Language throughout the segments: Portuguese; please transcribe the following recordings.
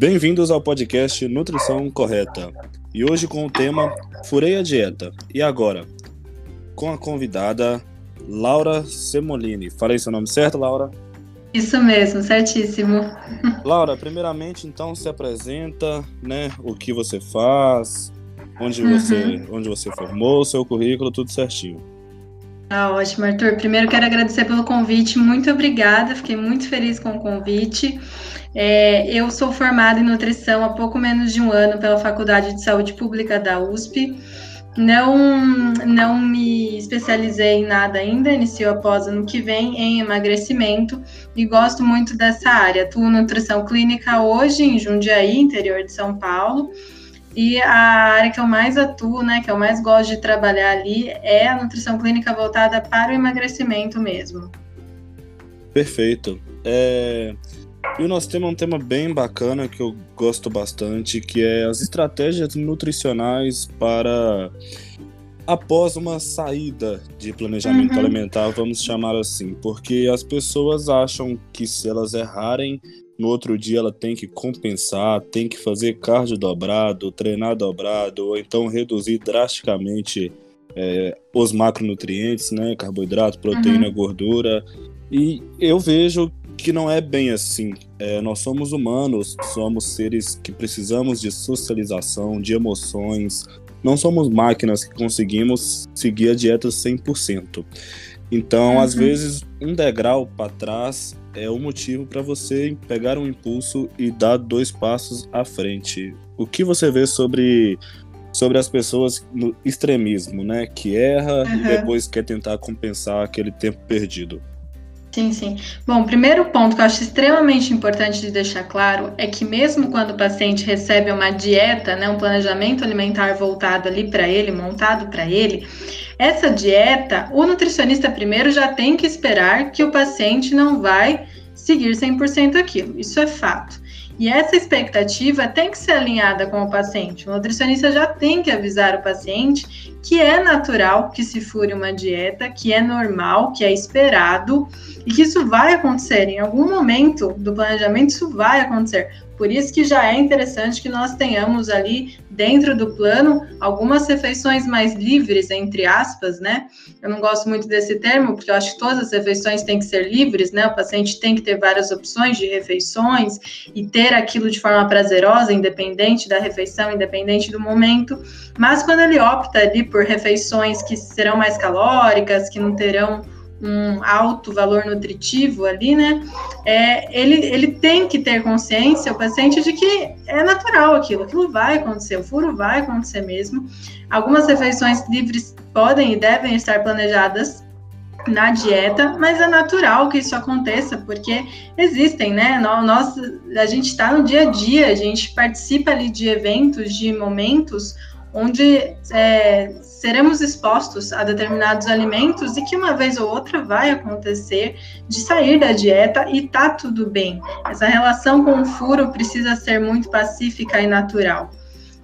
Bem-vindos ao podcast Nutrição Correta. E hoje com o tema Furei a Dieta. E agora? Com a convidada Laura Semolini. Falei seu nome certo, Laura? Isso mesmo, certíssimo. Laura, primeiramente, então, se apresenta, né? O que você faz, onde uhum. você, onde você formou, seu currículo, tudo certinho. Ah, ótimo, Arthur. Primeiro quero agradecer pelo convite, muito obrigada, fiquei muito feliz com o convite. É, eu sou formada em nutrição há pouco menos de um ano pela Faculdade de Saúde Pública da USP. Não, não me especializei em nada ainda, inicio após ano que vem em emagrecimento e gosto muito dessa área. Atuo nutrição clínica hoje em Jundiaí, interior de São Paulo. E a área que eu mais atuo, né, que eu mais gosto de trabalhar ali, é a nutrição clínica voltada para o emagrecimento mesmo. Perfeito. É... E o nosso tema é um tema bem bacana que eu gosto bastante, que é as estratégias nutricionais para após uma saída de planejamento uhum. alimentar, vamos chamar assim, porque as pessoas acham que se elas errarem no outro dia ela tem que compensar, tem que fazer cardio dobrado, treinar dobrado, ou então reduzir drasticamente é, os macronutrientes, né? Carboidrato, proteína, uhum. gordura. E eu vejo que não é bem assim. É, nós somos humanos, somos seres que precisamos de socialização, de emoções. Não somos máquinas que conseguimos seguir a dieta 100%. Então, uhum. às vezes, um degrau para trás é o motivo para você pegar um impulso e dar dois passos à frente. O que você vê sobre sobre as pessoas no extremismo, né, que erra uhum. e depois quer tentar compensar aquele tempo perdido? Sim, sim. Bom, o primeiro ponto que eu acho extremamente importante de deixar claro é que mesmo quando o paciente recebe uma dieta, né, um planejamento alimentar voltado ali para ele, montado para ele, essa dieta, o nutricionista primeiro já tem que esperar que o paciente não vai seguir 100% aquilo. Isso é fato. E essa expectativa tem que ser alinhada com o paciente. O nutricionista já tem que avisar o paciente que é natural que se fure uma dieta, que é normal, que é esperado e que isso vai acontecer em algum momento do planejamento, isso vai acontecer. Por isso que já é interessante que nós tenhamos ali dentro do plano algumas refeições mais livres, entre aspas, né? Eu não gosto muito desse termo, porque eu acho que todas as refeições têm que ser livres, né? O paciente tem que ter várias opções de refeições e ter aquilo de forma prazerosa, independente da refeição, independente do momento. Mas quando ele opta ali por refeições que serão mais calóricas, que não terão um alto valor nutritivo ali, né? É, ele, ele tem que ter consciência, o paciente, de que é natural aquilo, aquilo vai acontecer, o furo vai acontecer mesmo. Algumas refeições livres podem e devem estar planejadas na dieta, mas é natural que isso aconteça, porque existem, né? Nós, a gente está no dia a dia, a gente participa ali de eventos, de momentos onde é, seremos expostos a determinados alimentos e que uma vez ou outra vai acontecer de sair da dieta e tá tudo bem. Essa relação com o furo precisa ser muito pacífica e natural.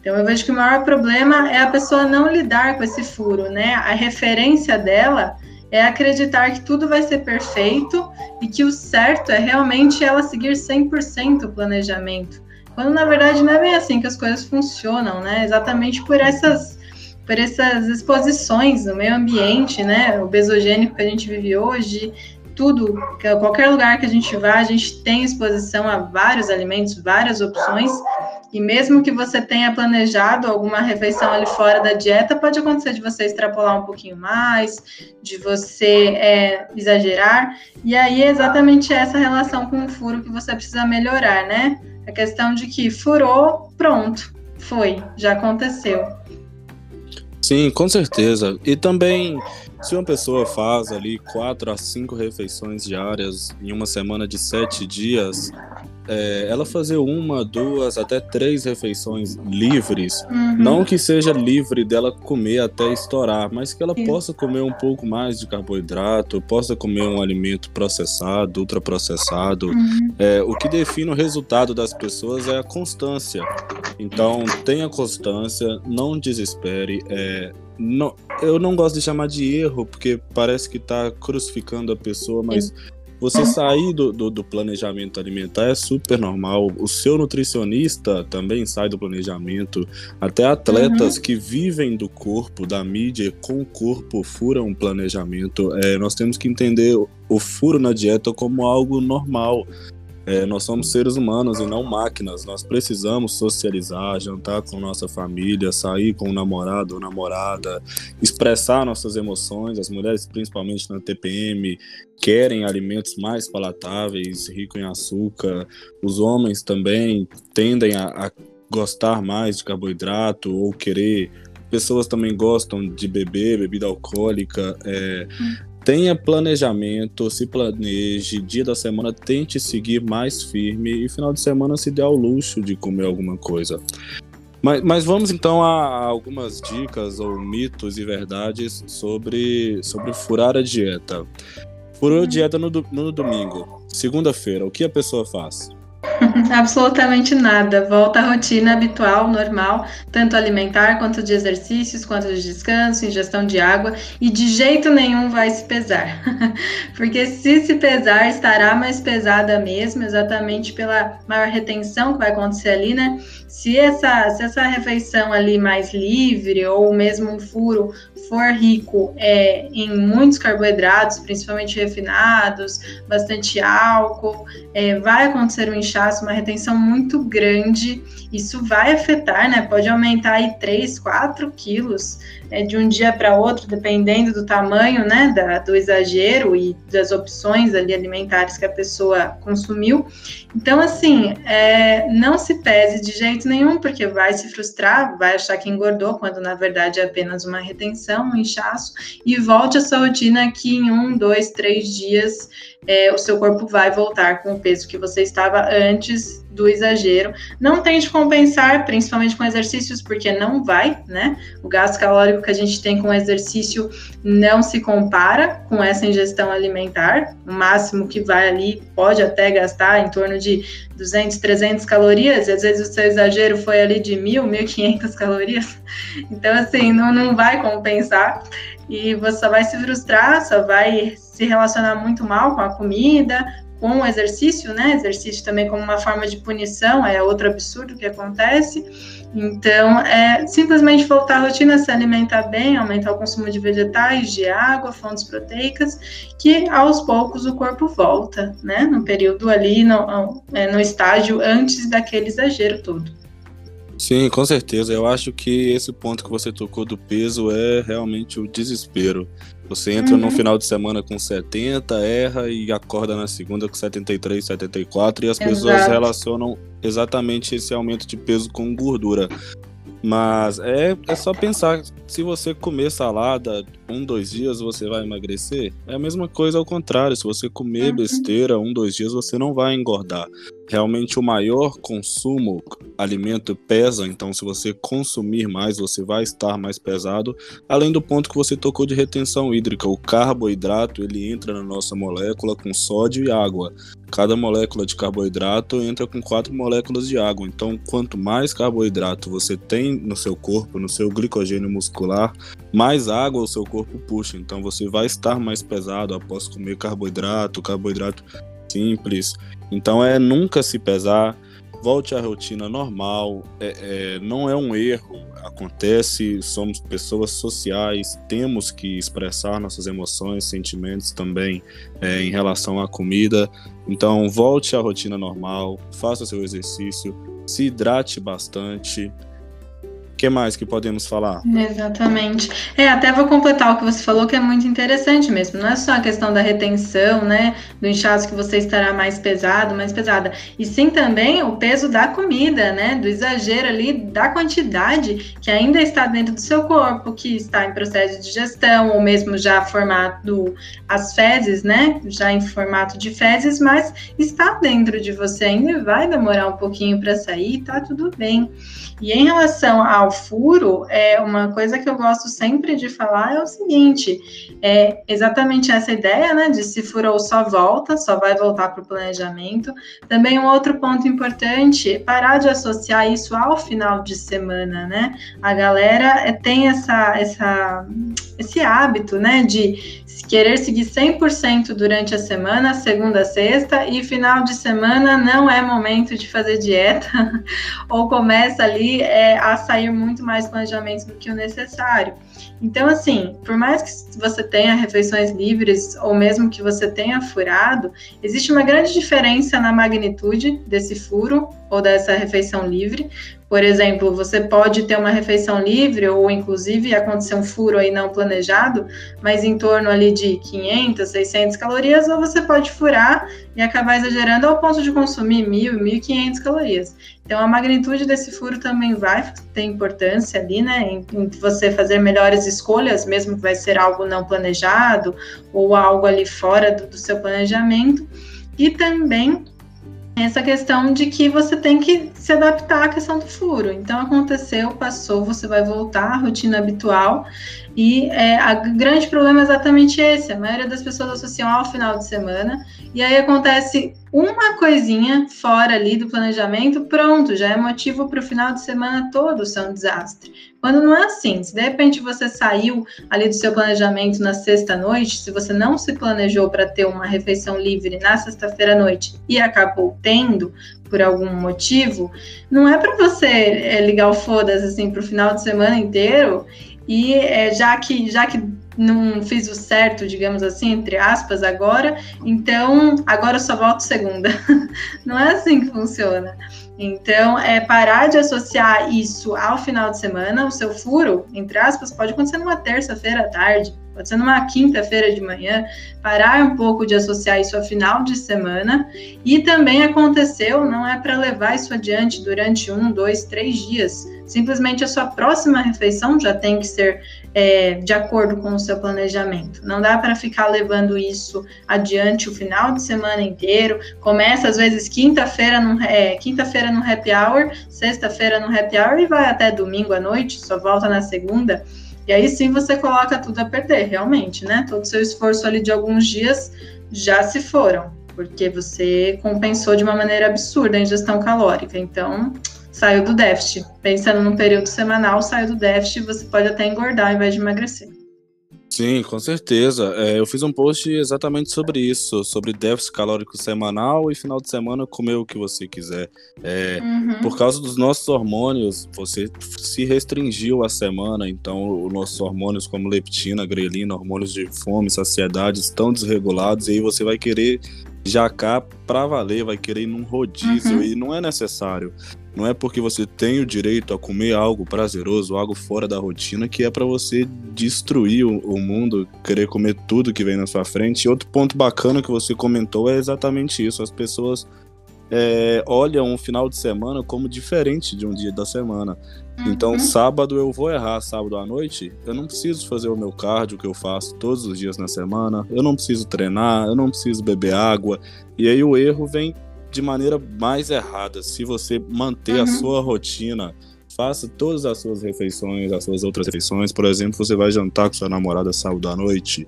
Então eu vejo que o maior problema é a pessoa não lidar com esse furo, né? A referência dela é acreditar que tudo vai ser perfeito e que o certo é realmente ela seguir 100% o planejamento. Quando na verdade não é bem assim que as coisas funcionam, né? Exatamente por essas por essas exposições no meio ambiente, né, o besogênico que a gente vive hoje, tudo, qualquer lugar que a gente vá, a gente tem exposição a vários alimentos, várias opções, e mesmo que você tenha planejado alguma refeição ali fora da dieta, pode acontecer de você extrapolar um pouquinho mais, de você é, exagerar, e aí é exatamente essa relação com o furo que você precisa melhorar, né? A questão de que furou, pronto, foi, já aconteceu. Sim, com certeza. E também, se uma pessoa faz ali quatro a cinco refeições diárias em uma semana de sete dias, é, ela fazer uma, duas, até três refeições livres, uhum. não que seja livre dela comer até estourar, mas que ela possa comer um pouco mais de carboidrato, possa comer um alimento processado, ultraprocessado. Uhum. É, o que define o resultado das pessoas é a constância. Então, tenha constância, não desespere. É, não, eu não gosto de chamar de erro, porque parece que está crucificando a pessoa, mas. Sim Você sair do, do, do, planejamento alimentar é super normal. O seu nutricionista também sai do planejamento. Até atletas uhum. que vivem do corpo, da mídia, com o corpo, furam o planejamento. É, nós temos que entender o furo na dieta como algo normal. É, nós somos seres humanos e não máquinas. Nós precisamos socializar, jantar com nossa família, sair com o namorado ou namorada, expressar nossas emoções. As mulheres, principalmente na TPM, querem alimentos mais palatáveis, ricos em açúcar. Os homens também tendem a, a gostar mais de carboidrato ou querer pessoas também gostam de beber bebida alcoólica. É, hum tenha planejamento, se planeje, dia da semana tente seguir mais firme e final de semana se dê ao luxo de comer alguma coisa. Mas, mas vamos então a, algumas dicas ou mitos e verdades sobre, sobre furar a dieta. Furou a uhum. dieta no, no domingo, segunda-feira, o que a pessoa faz? Absolutamente nada. Volta à rotina habitual, normal, tanto alimentar quanto de exercícios, quanto de descanso, ingestão de água, e de jeito nenhum vai se pesar. Porque se se pesar, estará mais pesada mesmo, exatamente pela maior retenção que vai acontecer ali, né? Se essa, se essa refeição ali mais livre, ou mesmo um furo, for rico é, em muitos carboidratos, principalmente refinados, bastante álcool, é, vai acontecer um inchaço, uma retenção muito grande. Isso vai afetar, né? Pode aumentar aí 3, 4 quilos é, de um dia para outro, dependendo do tamanho, né? Da, do exagero e das opções ali alimentares que a pessoa consumiu. Então, assim, é, não se pese de jeito nenhum, porque vai se frustrar, vai achar que engordou, quando na verdade é apenas uma retenção, um inchaço, e volte a sua rotina que em um, dois, três dias é, o seu corpo vai voltar com o peso que você estava antes do exagero. Não tente compensar, principalmente com exercícios, porque não vai, né? O gasto calórico que a gente tem com exercício não se compara com essa ingestão alimentar. O máximo que vai ali pode até gastar em torno de 200, 300 calorias, e às vezes o seu exagero foi ali de 1.000, 1.500 calorias. Então, assim, não, não vai compensar e você só vai se frustrar, só vai se relacionar muito mal com a comida, com o exercício, né? Exercício também como uma forma de punição, é outro absurdo que acontece. Então, é simplesmente voltar à rotina, se alimentar bem, aumentar o consumo de vegetais, de água, fontes proteicas, que aos poucos o corpo volta, né? No período ali, no, é, no estágio antes daquele exagero todo. Sim, com certeza. Eu acho que esse ponto que você tocou do peso é realmente o desespero. Você entra uhum. no final de semana com 70, erra e acorda na segunda com 73, 74 e as Exato. pessoas relacionam exatamente esse aumento de peso com gordura. Mas é, é só pensar, se você comer salada um, dois dias, você vai emagrecer? É a mesma coisa ao contrário, se você comer uhum. besteira um, dois dias, você não vai engordar. Realmente o maior consumo alimento pesa, então se você consumir mais, você vai estar mais pesado. Além do ponto que você tocou de retenção hídrica, o carboidrato ele entra na nossa molécula com sódio e água. Cada molécula de carboidrato entra com quatro moléculas de água. Então, quanto mais carboidrato você tem no seu corpo, no seu glicogênio muscular, mais água o seu corpo puxa. Então, você vai estar mais pesado após comer carboidrato, carboidrato simples. Então, é nunca se pesar volte à rotina normal. É, é, não é um erro, acontece, somos pessoas sociais, temos que expressar nossas emoções, sentimentos também é, em relação à comida. Então, volte à rotina normal, faça seu exercício, se hidrate bastante que mais que podemos falar? Exatamente. É, até vou completar o que você falou, que é muito interessante mesmo. Não é só a questão da retenção, né? Do inchaço que você estará mais pesado, mais pesada. E sim também o peso da comida, né? Do exagero ali, da quantidade que ainda está dentro do seu corpo, que está em processo de digestão, ou mesmo já formado as fezes, né? Já em formato de fezes, mas está dentro de você ainda e vai demorar um pouquinho para sair, tá tudo bem. E em relação ao furo, é uma coisa que eu gosto sempre de falar é o seguinte: é exatamente essa ideia, né, de se furou só volta, só vai voltar para o planejamento. Também um outro ponto importante, parar de associar isso ao final de semana, né? A galera é, tem essa essa esse hábito, né, de querer seguir 100% durante a semana, segunda a sexta, e final de semana não é momento de fazer dieta, ou começa ali é, a sair muito mais planejamento do que o necessário. Então, assim, por mais que você tenha refeições livres, ou mesmo que você tenha furado, existe uma grande diferença na magnitude desse furo ou dessa refeição livre, por exemplo, você pode ter uma refeição livre ou inclusive acontecer um furo aí não planejado, mas em torno ali de 500, 600 calorias, ou você pode furar e acabar exagerando ao ponto de consumir 1.000, 1.500 calorias. Então, a magnitude desse furo também vai ter importância ali, né, em, em você fazer melhores escolhas, mesmo que vai ser algo não planejado ou algo ali fora do, do seu planejamento. E também essa questão de que você tem que se adaptar à questão do furo. Então, aconteceu, passou, você vai voltar à rotina habitual. E é, o grande problema é exatamente esse: a maioria das pessoas associam ao final de semana, e aí acontece uma coisinha fora ali do planejamento, pronto, já é motivo para o final de semana todo ser um desastre. Quando não é assim, se de repente você saiu ali do seu planejamento na sexta-noite, se você não se planejou para ter uma refeição livre na sexta-feira à noite e acabou tendo, por algum motivo, não é para você é, ligar o foda-se assim para o final de semana inteiro e é, já que já que não fiz o certo, digamos assim, entre aspas, agora, então agora eu só volto segunda. não é assim que funciona. Então, é parar de associar isso ao final de semana. O seu furo, entre aspas, pode acontecer numa terça-feira à tarde, pode ser numa quinta-feira de manhã. Parar um pouco de associar isso ao final de semana. E também aconteceu, não é para levar isso adiante durante um, dois, três dias. Simplesmente a sua próxima refeição já tem que ser é, de acordo com o seu planejamento. Não dá para ficar levando isso adiante o final de semana inteiro. Começa às vezes quinta-feira no, é, quinta-feira no happy hour, sexta-feira no happy hour e vai até domingo à noite, só volta na segunda. E aí sim você coloca tudo a perder, realmente, né? Todo o seu esforço ali de alguns dias já se foram, porque você compensou de uma maneira absurda a ingestão calórica. Então, saiu do déficit. Pensando no período semanal, saiu do déficit, você pode até engordar ao invés de emagrecer. Sim, com certeza. É, eu fiz um post exatamente sobre isso, sobre déficit calórico semanal e final de semana comer o que você quiser. É, uhum. Por causa dos nossos hormônios, você se restringiu a semana, então os nossos hormônios como leptina, grelina, hormônios de fome, saciedade estão desregulados e aí você vai querer jacar para valer, vai querer ir num rodízio uhum. e não é necessário. Não é porque você tem o direito a comer algo prazeroso, algo fora da rotina, que é para você destruir o, o, mundo, querer comer tudo que vem na sua frente. E outro ponto bacana que você comentou é exatamente isso. As pessoas é, olham um final de semana como diferente de um dia da semana. Uhum. Então, sábado eu vou errar, sábado à noite, eu não preciso fazer o meu cardio que eu faço todos os dias na semana, eu não preciso treinar, eu não preciso beber água. E aí o erro vem de maneira mais errada. Se você manter uhum. a sua rotina, faça todas as suas refeições, as suas outras refeições. Por exemplo, você vai jantar com sua namorada sábado à noite,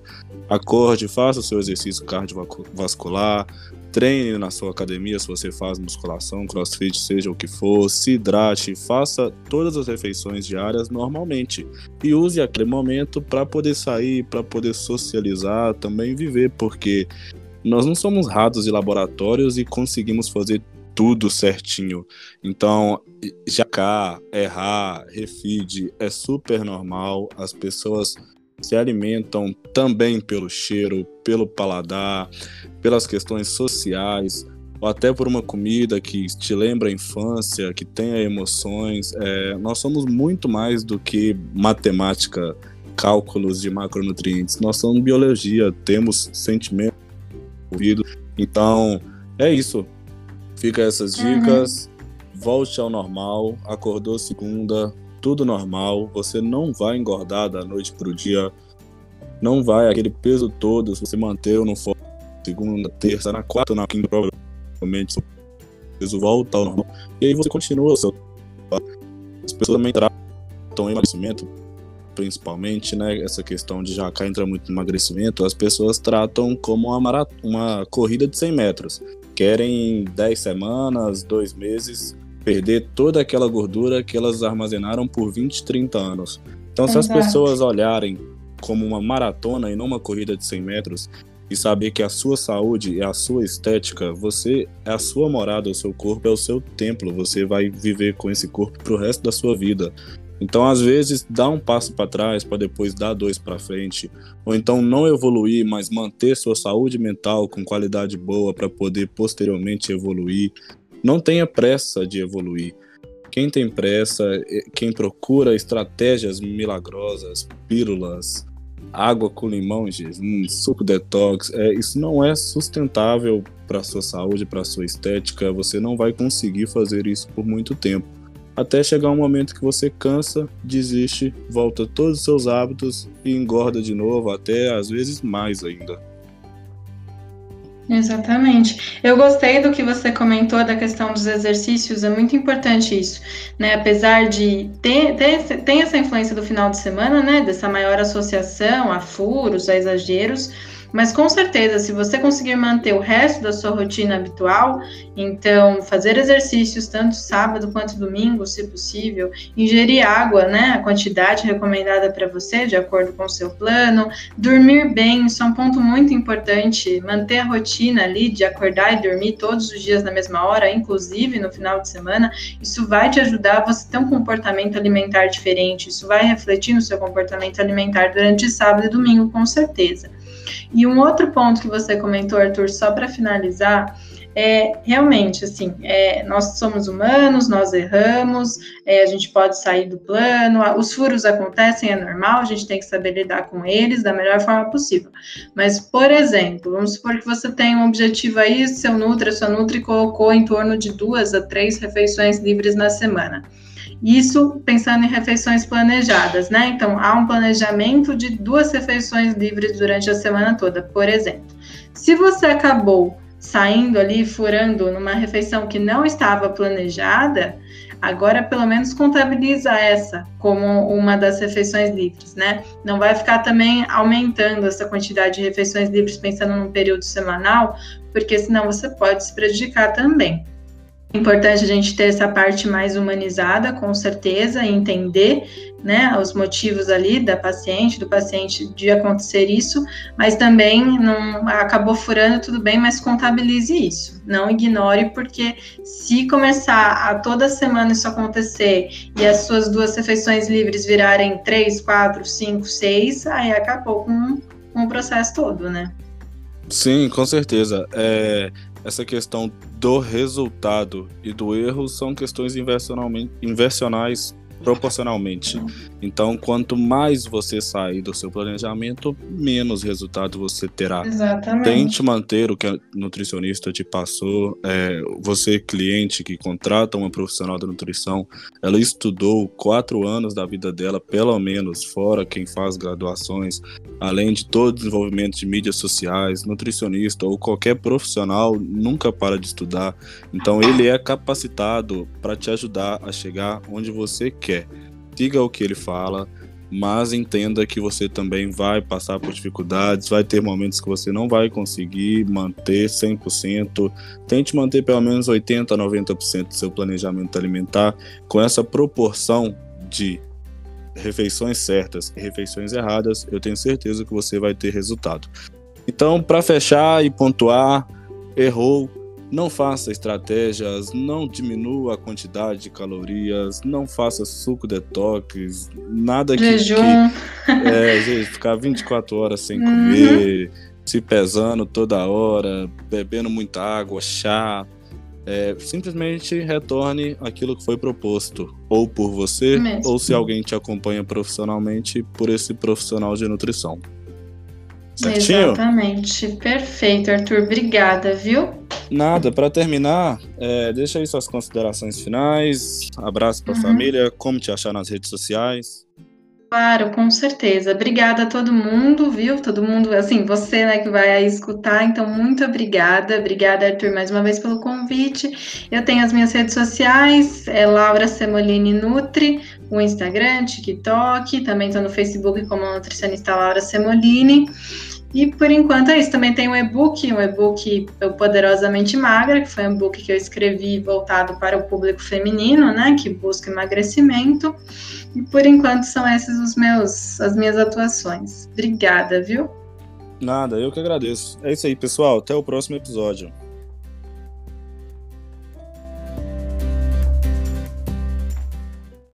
acorde, faça o seu exercício cardiovascular, treine na sua academia se você faz musculação, crossfit, seja o que for, se hidrate, faça todas as refeições diárias normalmente e use aquele momento para poder sair, para poder socializar, também viver, porque nós não somos ratos de laboratórios e conseguimos fazer tudo certinho. Então, jacar, errar, refeed é super normal. As pessoas se alimentam também pelo cheiro, pelo paladar, pelas questões sociais, ou até por uma comida que te lembra a infância, que tenha emoções. É, nós somos muito mais do que matemática, cálculos de macronutrientes. Nós somos biologia, temos sentimentos ouvido. Então, é isso. Fica essas uhum. dicas. Uhum. Volte ao normal. Acordou segunda, tudo normal. Você não vai engordar da noite para o dia. Não vai aquele peso todo. Se você manter no for segunda, terça, na quarta, na quinta, provavelmente o peso volta ao normal. E aí você continua o seu. As pessoas também tratam emagrecimento principalmente, né, essa questão de já cá entra muito no emagrecimento, as pessoas tratam como uma, marat uma corrida de 100 metros. Querem 10 semanas, 2 meses, perder toda aquela gordura que elas armazenaram por 20, 30 anos. Então, se Exato. as pessoas olharem como uma maratona e não uma corrida de 100 metros, e saber que a sua saúde é a sua estética, você é a sua morada, o seu corpo é o seu templo, você vai viver com esse corpo pro resto da sua vida. Então, às vezes, dá um passo para trás para depois dar dois para frente, ou então não evoluir, mas manter sua saúde mental com qualidade boa para poder posteriormente evoluir. Não tenha pressa de evoluir. Quem tem pressa, é, quem procura estratégias milagrosas, pílulas, água com limão, suco detox, é, isso não é sustentável para sua saúde, para sua estética. Você não vai conseguir fazer isso por muito tempo. Até chegar um momento que você cansa, desiste, volta todos os seus hábitos e engorda de novo, até às vezes mais ainda. Exatamente. Eu gostei do que você comentou da questão dos exercícios, é muito importante isso, né? Apesar de ter, ter, ter essa influência do final de semana, né? Dessa maior associação a furos, a exageros, mas com certeza, se você conseguir manter o resto da sua rotina habitual, então fazer exercícios tanto sábado quanto domingo, se possível, ingerir água, né, a quantidade recomendada para você, de acordo com o seu plano, dormir bem, isso é um ponto muito importante, manter a rotina ali de acordar e dormir todos os dias na mesma hora, inclusive no final de semana, isso vai te ajudar a você ter um comportamento alimentar diferente, isso vai refletir no seu comportamento alimentar durante sábado e domingo, com certeza. E um outro ponto que você comentou, Arthur, só para finalizar, é realmente assim, é, nós somos humanos, nós erramos, é, a gente pode sair do plano, os furos acontecem, é normal, a gente tem que saber lidar com eles da melhor forma possível. Mas, por exemplo, vamos supor que você tem um objetivo aí, seu Nutri, sua Nutri colocou em torno de duas a três refeições livres na semana. Isso pensando em refeições planejadas, né? Então, há um planejamento de duas refeições livres durante a semana toda, por exemplo. Se você acabou saindo ali, furando numa refeição que não estava planejada, agora pelo menos contabiliza essa como uma das refeições livres, né? Não vai ficar também aumentando essa quantidade de refeições livres pensando num período semanal, porque senão você pode se prejudicar também. Importante a gente ter essa parte mais humanizada, com certeza, entender né, os motivos ali da paciente, do paciente de acontecer isso, mas também não acabou furando, tudo bem, mas contabilize isso. Não ignore, porque se começar a toda semana isso acontecer e as suas duas refeições livres virarem três, quatro, cinco, seis, aí acabou com, com o processo todo, né? Sim, com certeza. É, essa questão do resultado e do erro são questões inversionais proporcionalmente. Então, quanto mais você sair do seu planejamento, menos resultado você terá. Exatamente. Tente manter o que a nutricionista te passou. É, você, cliente que contrata uma profissional da nutrição, ela estudou quatro anos da vida dela, pelo menos, fora quem faz graduações, além de todo o desenvolvimento de mídias sociais, nutricionista ou qualquer profissional nunca para de estudar. Então, ele é capacitado para te ajudar a chegar onde você quer quer. Siga o que ele fala, mas entenda que você também vai passar por dificuldades, vai ter momentos que você não vai conseguir manter 100%. Tente manter pelo menos 80 a 90% do seu planejamento alimentar com essa proporção de refeições certas e refeições erradas, eu tenho certeza que você vai ter resultado. Então, para fechar e pontuar, errou, não faça estratégias, não diminua a quantidade de calorias, não faça suco detox, nada que, Jejum. que é, gente, ficar 24 horas sem uhum. comer, se pesando toda hora, bebendo muita água, chá. É, simplesmente retorne aquilo que foi proposto, ou por você, Mesmo. ou se alguém te acompanha profissionalmente, por esse profissional de nutrição. Certinho? Exatamente. Perfeito, Arthur. Obrigada, viu? Nada, para terminar, é, deixa aí suas considerações finais. Abraço para a uhum. família. Como te achar nas redes sociais? Claro, com certeza. Obrigada a todo mundo, viu? Todo mundo, assim, você, né, que vai escutar. Então, muito obrigada. Obrigada, Arthur, mais uma vez pelo convite. Eu tenho as minhas redes sociais, é Laura Semolini Nutri, o Instagram, TikTok, também estou no Facebook como nutricionista Laura Semolini. E por enquanto é isso. Também tem um e-book, um e-book Poderosamente Magra, que foi um e-book que eu escrevi voltado para o público feminino, né, que busca emagrecimento. E por enquanto são esses os meus, as minhas atuações. Obrigada, viu? Nada, eu que agradeço. É isso aí, pessoal. Até o próximo episódio.